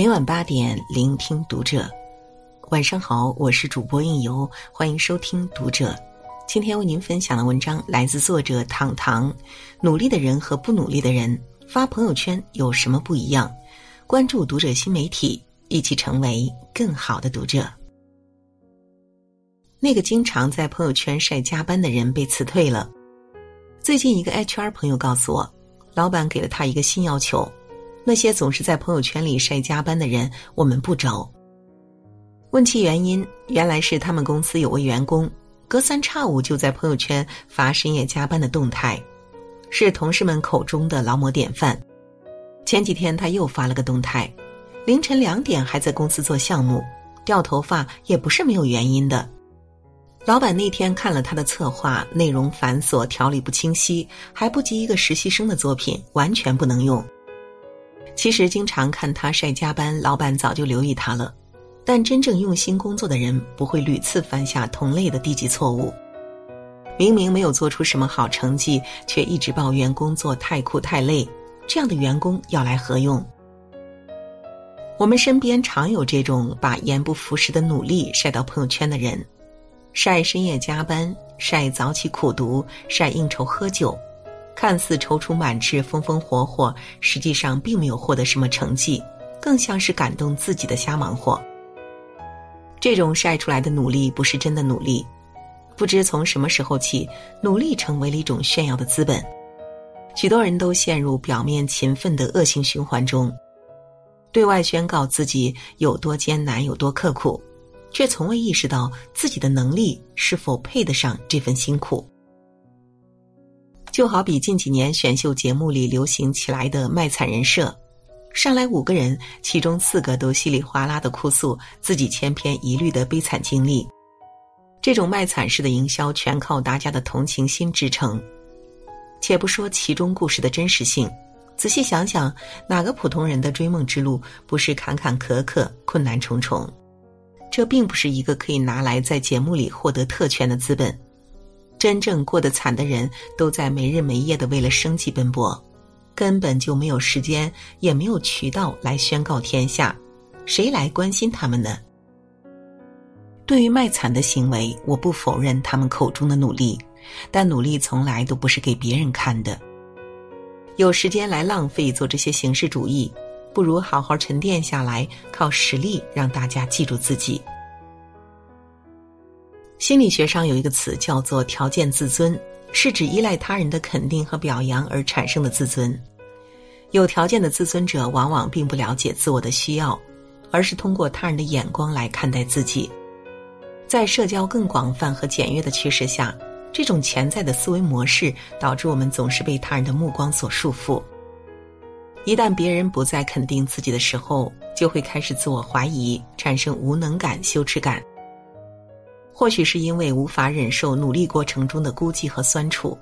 每晚八点，聆听读者。晚上好，我是主播应由，欢迎收听读者。今天为您分享的文章来自作者糖糖。努力的人和不努力的人发朋友圈有什么不一样？关注读者新媒体，一起成为更好的读者。那个经常在朋友圈晒加班的人被辞退了。最近，一个 HR 朋友告诉我，老板给了他一个新要求：那些总是在朋友圈里晒加班的人，我们不招。问其原因，原来是他们公司有位员工，隔三差五就在朋友圈发深夜加班的动态，是同事们口中的劳模典范。前几天他又发了个动态，凌晨两点还在公司做项目，掉头发也不是没有原因的。老板那天看了他的策划，内容繁琐，条理不清晰，还不及一个实习生的作品，完全不能用。其实经常看他晒加班，老板早就留意他了，但真正用心工作的人不会屡次犯下同类的低级错误。明明没有做出什么好成绩，却一直抱怨工作太苦太累，这样的员工要来何用？我们身边常有这种把言不符实的努力晒到朋友圈的人。晒深夜加班，晒早起苦读，晒应酬喝酒，看似踌躇满志、风风火火，实际上并没有获得什么成绩，更像是感动自己的瞎忙活。这种晒出来的努力不是真的努力，不知从什么时候起，努力成为了一种炫耀的资本，许多人都陷入表面勤奋的恶性循环中，对外宣告自己有多艰难、有多刻苦。却从未意识到自己的能力是否配得上这份辛苦。就好比近几年选秀节目里流行起来的卖惨人设，上来五个人，其中四个都稀里哗啦的哭诉自己千篇一律的悲惨经历。这种卖惨式的营销，全靠大家的同情心支撑。且不说其中故事的真实性，仔细想想，哪个普通人的追梦之路不是坎坎坷坷、困难重重？这并不是一个可以拿来在节目里获得特权的资本。真正过得惨的人，都在没日没夜的为了生计奔波，根本就没有时间，也没有渠道来宣告天下。谁来关心他们呢？对于卖惨的行为，我不否认他们口中的努力，但努力从来都不是给别人看的。有时间来浪费做这些形式主义。不如好好沉淀下来，靠实力让大家记住自己。心理学上有一个词叫做“条件自尊”，是指依赖他人的肯定和表扬而产生的自尊。有条件的自尊者往往并不了解自我的需要，而是通过他人的眼光来看待自己。在社交更广泛和简约的趋势下，这种潜在的思维模式导致我们总是被他人的目光所束缚。一旦别人不再肯定自己的时候，就会开始自我怀疑，产生无能感、羞耻感。或许是因为无法忍受努力过程中的孤寂和酸楚，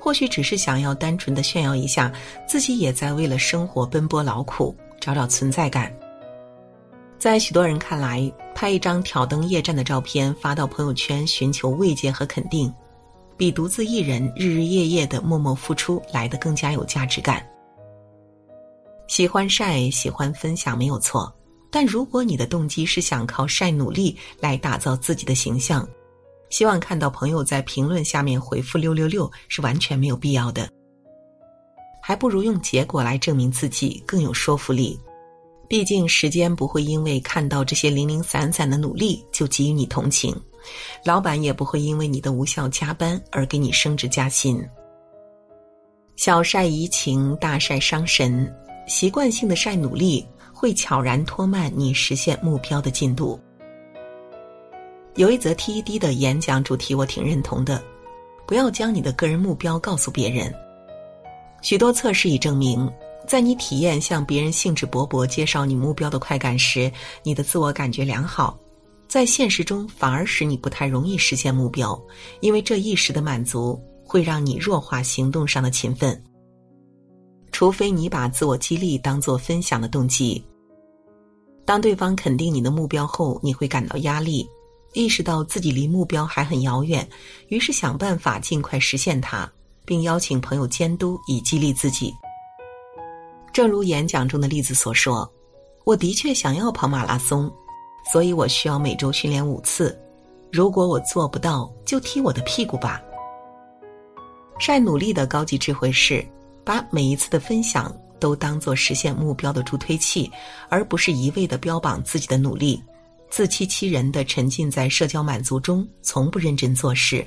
或许只是想要单纯的炫耀一下自己也在为了生活奔波劳苦，找找存在感。在许多人看来，拍一张挑灯夜战的照片发到朋友圈，寻求慰藉和肯定，比独自一人日日夜夜的默默付出来的更加有价值感。喜欢晒，喜欢分享没有错，但如果你的动机是想靠晒努力来打造自己的形象，希望看到朋友在评论下面回复六六六是完全没有必要的。还不如用结果来证明自己更有说服力。毕竟时间不会因为看到这些零零散散的努力就给予你同情，老板也不会因为你的无效加班而给你升职加薪。小晒怡情，大晒伤神。习惯性的晒努力，会悄然拖慢你实现目标的进度。有一则 TED 的演讲主题，我挺认同的：不要将你的个人目标告诉别人。许多测试已证明，在你体验向别人兴致勃勃介绍你目标的快感时，你的自我感觉良好；在现实中，反而使你不太容易实现目标，因为这一时的满足会让你弱化行动上的勤奋。除非你把自我激励当做分享的动机。当对方肯定你的目标后，你会感到压力，意识到自己离目标还很遥远，于是想办法尽快实现它，并邀请朋友监督以激励自己。正如演讲中的例子所说，我的确想要跑马拉松，所以我需要每周训练五次。如果我做不到，就踢我的屁股吧。晒努力的高级智慧是，把每一次的分享都当做实现目标的助推器，而不是一味的标榜自己的努力，自欺欺人的沉浸在社交满足中，从不认真做事。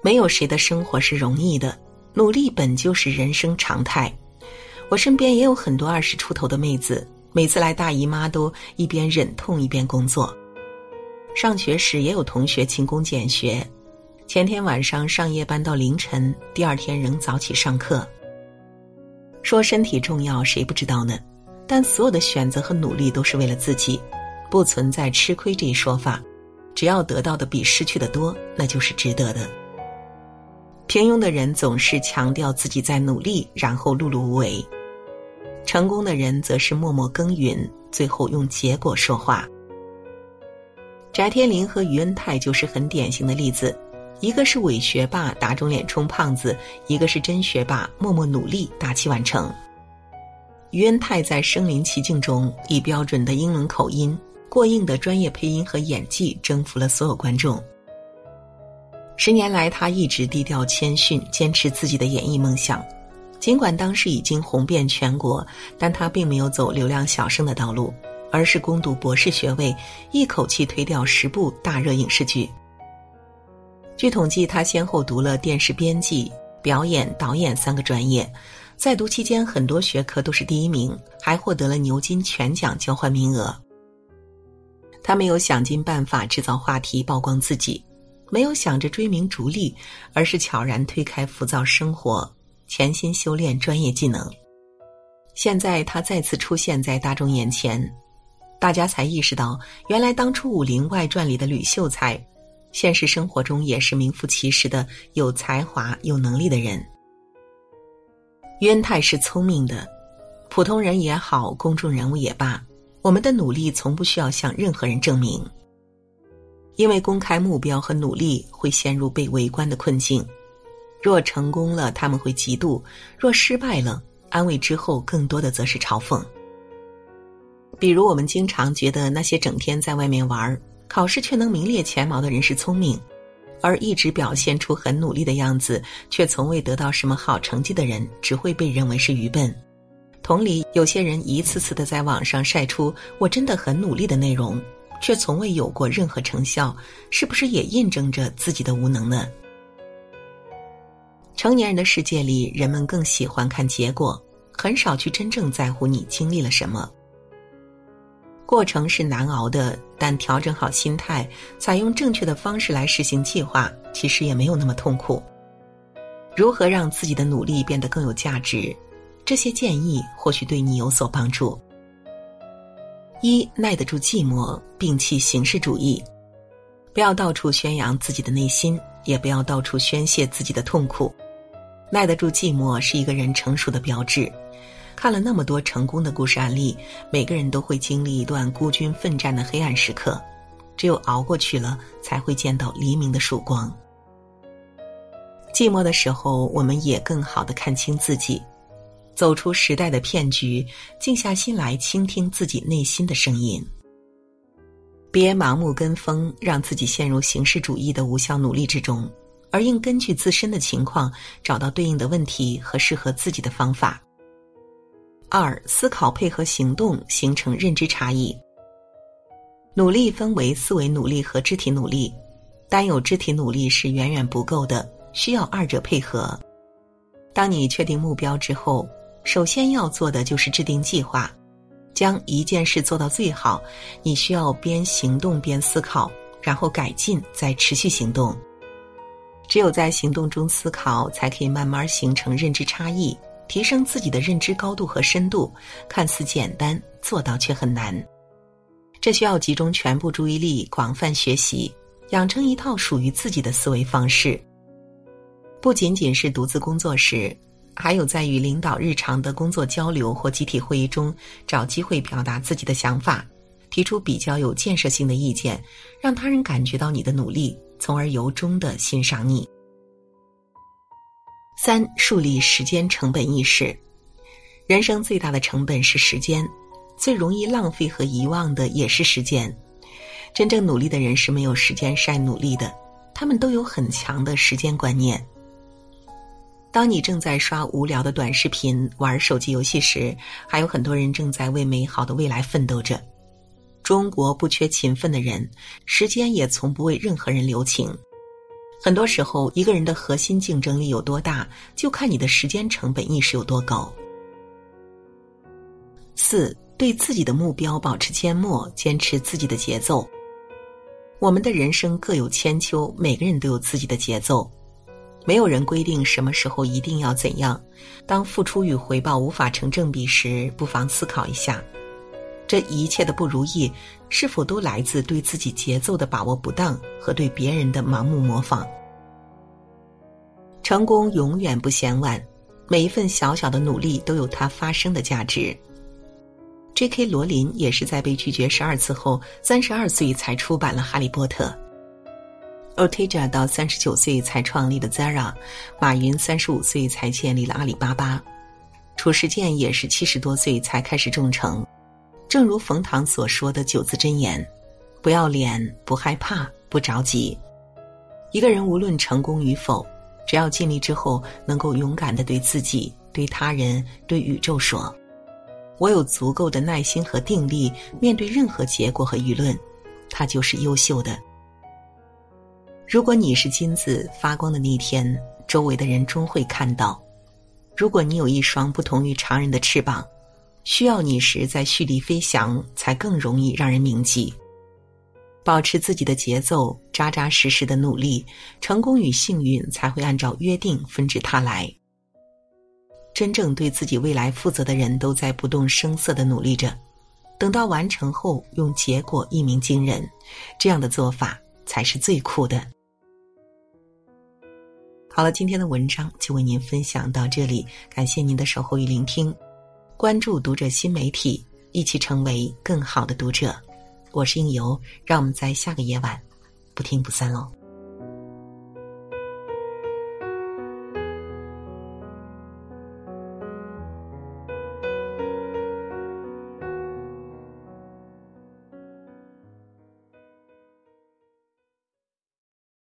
没有谁的生活是容易的，努力本就是人生常态。我身边也有很多二十出头的妹子，每次来大姨妈都一边忍痛一边工作。上学时也有同学勤工俭学，前天晚上上夜班到凌晨，第二天仍早起上课。说身体重要，谁不知道呢？但所有的选择和努力都是为了自己，不存在吃亏这一说法。只要得到的比失去的多，那就是值得的。平庸的人总是强调自己在努力，然后碌碌无为；成功的人则是默默耕耘，最后用结果说话。翟天临和于恩泰就是很典型的例子，一个是伪学霸打肿脸充胖子，一个是真学霸默默努力大器晚成。于恩泰在《身临其境》中以标准的英伦口音、过硬的专业配音和演技征服了所有观众。十年来，他一直低调谦逊，坚持自己的演艺梦想。尽管当时已经红遍全国，但他并没有走流量小生的道路，而是攻读博士学位，一口气推掉十部大热影视剧。据统计，他先后读了电视编辑、表演、导演三个专业，在读期间很多学科都是第一名，还获得了牛津全奖交换名额。他没有想尽办法制造话题曝光自己。没有想着追名逐利，而是悄然推开浮躁生活，潜心修炼专业技能。现在他再次出现在大众眼前，大家才意识到，原来当初《武林外传》里的吕秀才，现实生活中也是名副其实的有才华、有能力的人。渊太是聪明的，普通人也好，公众人物也罢，我们的努力从不需要向任何人证明。因为公开目标和努力会陷入被围观的困境，若成功了他们会嫉妒，若失败了安慰之后更多的则是嘲讽。比如我们经常觉得那些整天在外面玩考试却能名列前茅的人是聪明，而一直表现出很努力的样子却从未得到什么好成绩的人只会被认为是愚笨。同理，有些人一次次的在网上晒出我真的很努力的内容。却从未有过任何成效，是不是也印证着自己的无能呢？成年人的世界里，人们更喜欢看结果，很少去真正在乎你经历了什么。过程是难熬的，但调整好心态，采用正确的方式来实行计划，其实也没有那么痛苦。如何让自己的努力变得更有价值？这些建议或许对你有所帮助。一耐得住寂寞，摒弃形式主义，不要到处宣扬自己的内心，也不要到处宣泄自己的痛苦。耐得住寂寞是一个人成熟的标志。看了那么多成功的故事案例，每个人都会经历一段孤军奋战的黑暗时刻，只有熬过去了，才会见到黎明的曙光。寂寞的时候，我们也更好的看清自己。走出时代的骗局，静下心来倾听自己内心的声音。别盲目跟风，让自己陷入形式主义的无效努力之中，而应根据自身的情况找到对应的问题和适合自己的方法。二、思考配合行动，形成认知差异。努力分为思维努力和肢体努力，单有肢体努力是远远不够的，需要二者配合。当你确定目标之后。首先要做的就是制定计划，将一件事做到最好。你需要边行动边思考，然后改进，再持续行动。只有在行动中思考，才可以慢慢形成认知差异，提升自己的认知高度和深度。看似简单，做到却很难。这需要集中全部注意力，广泛学习，养成一套属于自己的思维方式。不仅仅是独自工作时。还有在与领导日常的工作交流或集体会议中，找机会表达自己的想法，提出比较有建设性的意见，让他人感觉到你的努力，从而由衷的欣赏你。三、树立时间成本意识。人生最大的成本是时间，最容易浪费和遗忘的也是时间。真正努力的人是没有时间晒努力的，他们都有很强的时间观念。当你正在刷无聊的短视频、玩手机游戏时，还有很多人正在为美好的未来奋斗着。中国不缺勤奋的人，时间也从不为任何人留情。很多时候，一个人的核心竞争力有多大，就看你的时间成本意识有多高。四，对自己的目标保持缄默，坚持自己的节奏。我们的人生各有千秋，每个人都有自己的节奏，没有人规定什么时候一定要怎样。当付出与回报无法成正比时，不妨思考一下，这一切的不如意，是否都来自对自己节奏的把握不当和对别人的盲目模仿？成功永远不嫌晚，每一份小小的努力都有它发生的价值。J.K. 罗琳也是在被拒绝十二次后，三十二岁才出版了《哈利波特》。Ortega 到三十九岁才创立的 Zara，马云三十五岁才建立了阿里巴巴，褚时健也是七十多岁才开始种成。正如冯唐所说的九字真言：“不要脸，不害怕，不着急。”一个人无论成功与否，只要尽力之后，能够勇敢的对自己、对他人、对宇宙说。我有足够的耐心和定力面对任何结果和舆论，他就是优秀的。如果你是金子发光的那天，周围的人终会看到；如果你有一双不同于常人的翅膀，需要你时在蓄力飞翔，才更容易让人铭记。保持自己的节奏，扎扎实实的努力，成功与幸运才会按照约定纷至沓来。真正对自己未来负责的人都在不动声色的努力着，等到完成后用结果一鸣惊人，这样的做法才是最酷的。好了，今天的文章就为您分享到这里，感谢您的守候与聆听，关注读者新媒体，一起成为更好的读者。我是应由，让我们在下个夜晚不听不散喽。